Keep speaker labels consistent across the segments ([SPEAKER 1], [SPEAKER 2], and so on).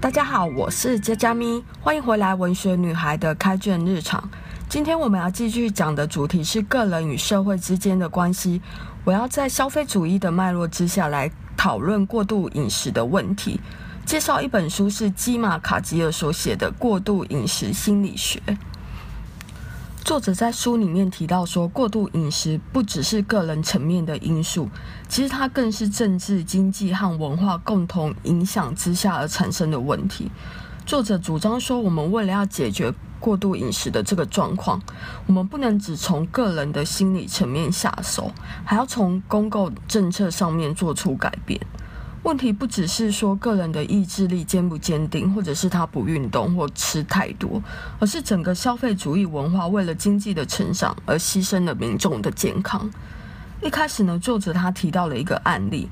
[SPEAKER 1] 大家好，我是佳佳咪，欢迎回来文学女孩的开卷日常。今天我们要继续讲的主题是个人与社会之间的关系。我要在消费主义的脉络之下来讨论过度饮食的问题。介绍一本书是基马卡吉尔所写的《过度饮食心理学》。作者在书里面提到说，过度饮食不只是个人层面的因素，其实它更是政治、经济和文化共同影响之下而产生的问题。作者主张说，我们为了要解决过度饮食的这个状况，我们不能只从个人的心理层面下手，还要从公共政策上面做出改变。问题不只是说个人的意志力坚不坚定，或者是他不运动或吃太多，而是整个消费主义文化为了经济的成长而牺牲了民众的健康。一开始呢，作者他提到了一个案例，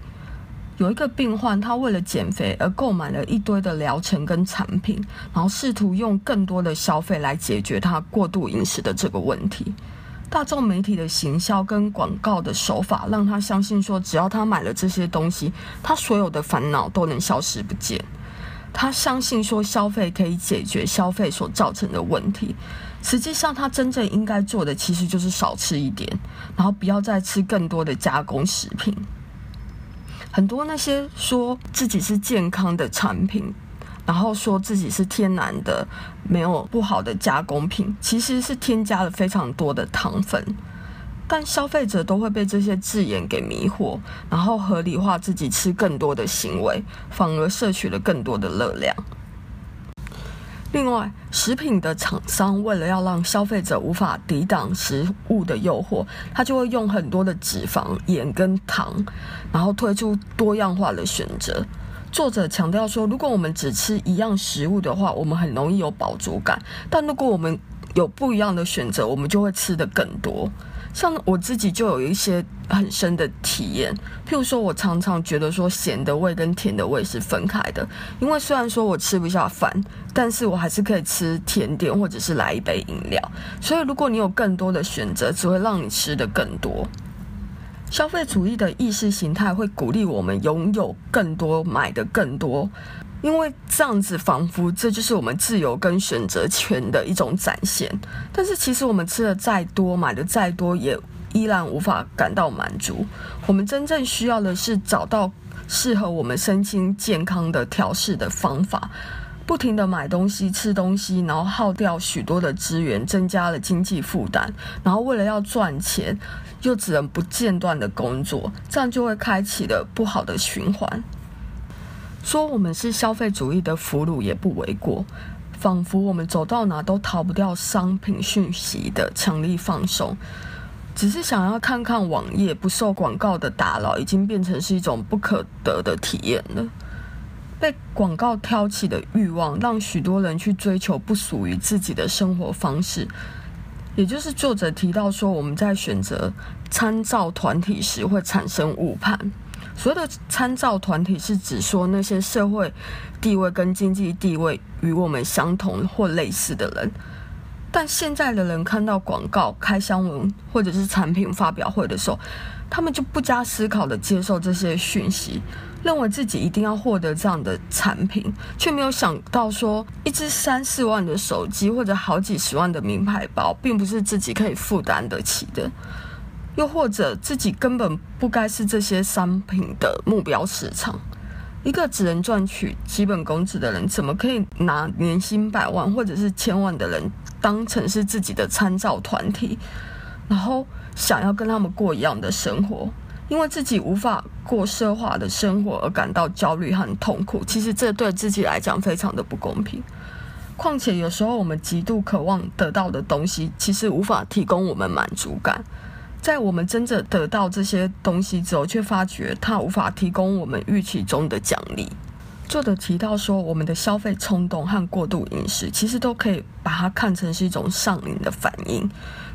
[SPEAKER 1] 有一个病患他为了减肥而购买了一堆的疗程跟产品，然后试图用更多的消费来解决他过度饮食的这个问题。大众媒体的行销跟广告的手法，让他相信说，只要他买了这些东西，他所有的烦恼都能消失不见。他相信说，消费可以解决消费所造成的问题。实际上，他真正应该做的，其实就是少吃一点，然后不要再吃更多的加工食品。很多那些说自己是健康的产品。然后说自己是天然的，没有不好的加工品，其实是添加了非常多的糖分。但消费者都会被这些字眼给迷惑，然后合理化自己吃更多的行为，反而摄取了更多的热量。另外，食品的厂商为了要让消费者无法抵挡食物的诱惑，他就会用很多的脂肪、盐跟糖，然后推出多样化的选择。作者强调说，如果我们只吃一样食物的话，我们很容易有饱足感；但如果我们有不一样的选择，我们就会吃得更多。像我自己就有一些很深的体验，譬如说，我常常觉得说咸的味跟甜的味是分开的，因为虽然说我吃不下饭，但是我还是可以吃甜点或者是来一杯饮料。所以，如果你有更多的选择，只会让你吃得更多。消费主义的意识形态会鼓励我们拥有更多，买的更多，因为这样子仿佛这就是我们自由跟选择权的一种展现。但是其实我们吃的再多，买的再多，也依然无法感到满足。我们真正需要的是找到适合我们身心健康的调试的方法。不停地买东西、吃东西，然后耗掉许多的资源，增加了经济负担。然后为了要赚钱，又只能不间断的工作，这样就会开启了不好的循环。说我们是消费主义的俘虏也不为过，仿佛我们走到哪都逃不掉商品讯息的强力放送。只是想要看看网页，不受广告的打扰，已经变成是一种不可得的体验了。被广告挑起的欲望，让许多人去追求不属于自己的生活方式。也就是作者提到说，我们在选择参照团体时会产生误判。所谓的参照团体，是指说那些社会地位跟经济地位与我们相同或类似的人。但现在的人看到广告、开箱文或者是产品发表会的时候，他们就不加思考地接受这些讯息。认为自己一定要获得这样的产品，却没有想到说，一支三四万的手机或者好几十万的名牌包，并不是自己可以负担得起的。又或者自己根本不该是这些商品的目标市场。一个只能赚取基本工资的人，怎么可以拿年薪百万或者是千万的人当成是自己的参照团体，然后想要跟他们过一样的生活？因为自己无法过奢华的生活而感到焦虑和痛苦，其实这对自己来讲非常的不公平。况且有时候我们极度渴望得到的东西，其实无法提供我们满足感。在我们真正得到这些东西之后，却发觉它无法提供我们预期中的奖励。作者提到说，我们的消费冲动和过度饮食，其实都可以把它看成是一种上瘾的反应。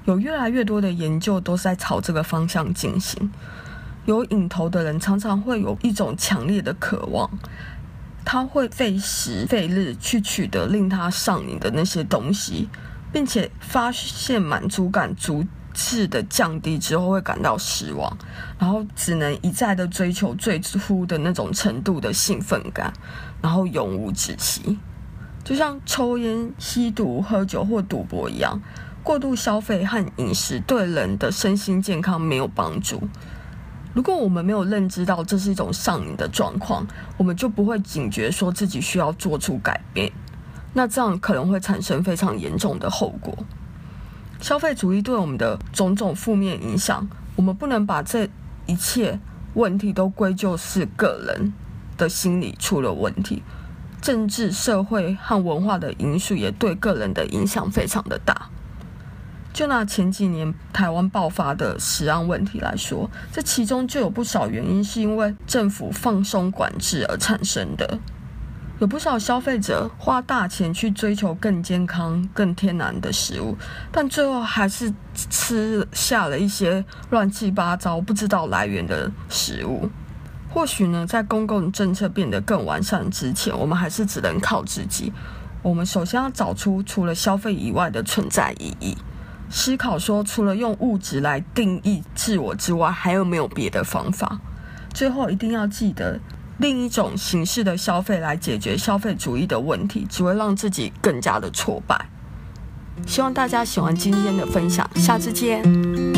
[SPEAKER 1] 有越来越多的研究都是在朝这个方向进行。有瘾头的人常常会有一种强烈的渴望，他会费时费日去取得令他上瘾的那些东西，并且发现满足感逐次的降低之后会感到失望，然后只能一再的追求最初的那种程度的兴奋感，然后永无止息。就像抽烟、吸毒、喝酒或赌博一样，过度消费和饮食对人的身心健康没有帮助。如果我们没有认知到这是一种上瘾的状况，我们就不会警觉说自己需要做出改变。那这样可能会产生非常严重的后果。消费主义对我们的种种负面影响，我们不能把这一切问题都归咎是个人的心理出了问题。政治、社会和文化的因素也对个人的影响非常的大。就拿前几年台湾爆发的食安问题来说，这其中就有不少原因是因为政府放松管制而产生的。有不少消费者花大钱去追求更健康、更天然的食物，但最后还是吃下了一些乱七八糟、不知道来源的食物。或许呢，在公共政策变得更完善之前，我们还是只能靠自己。我们首先要找出除了消费以外的存在意义。思考说，除了用物质来定义自我之外，还有没有别的方法？最后一定要记得，另一种形式的消费来解决消费主义的问题，只会让自己更加的挫败。希望大家喜欢今天的分享，下次见。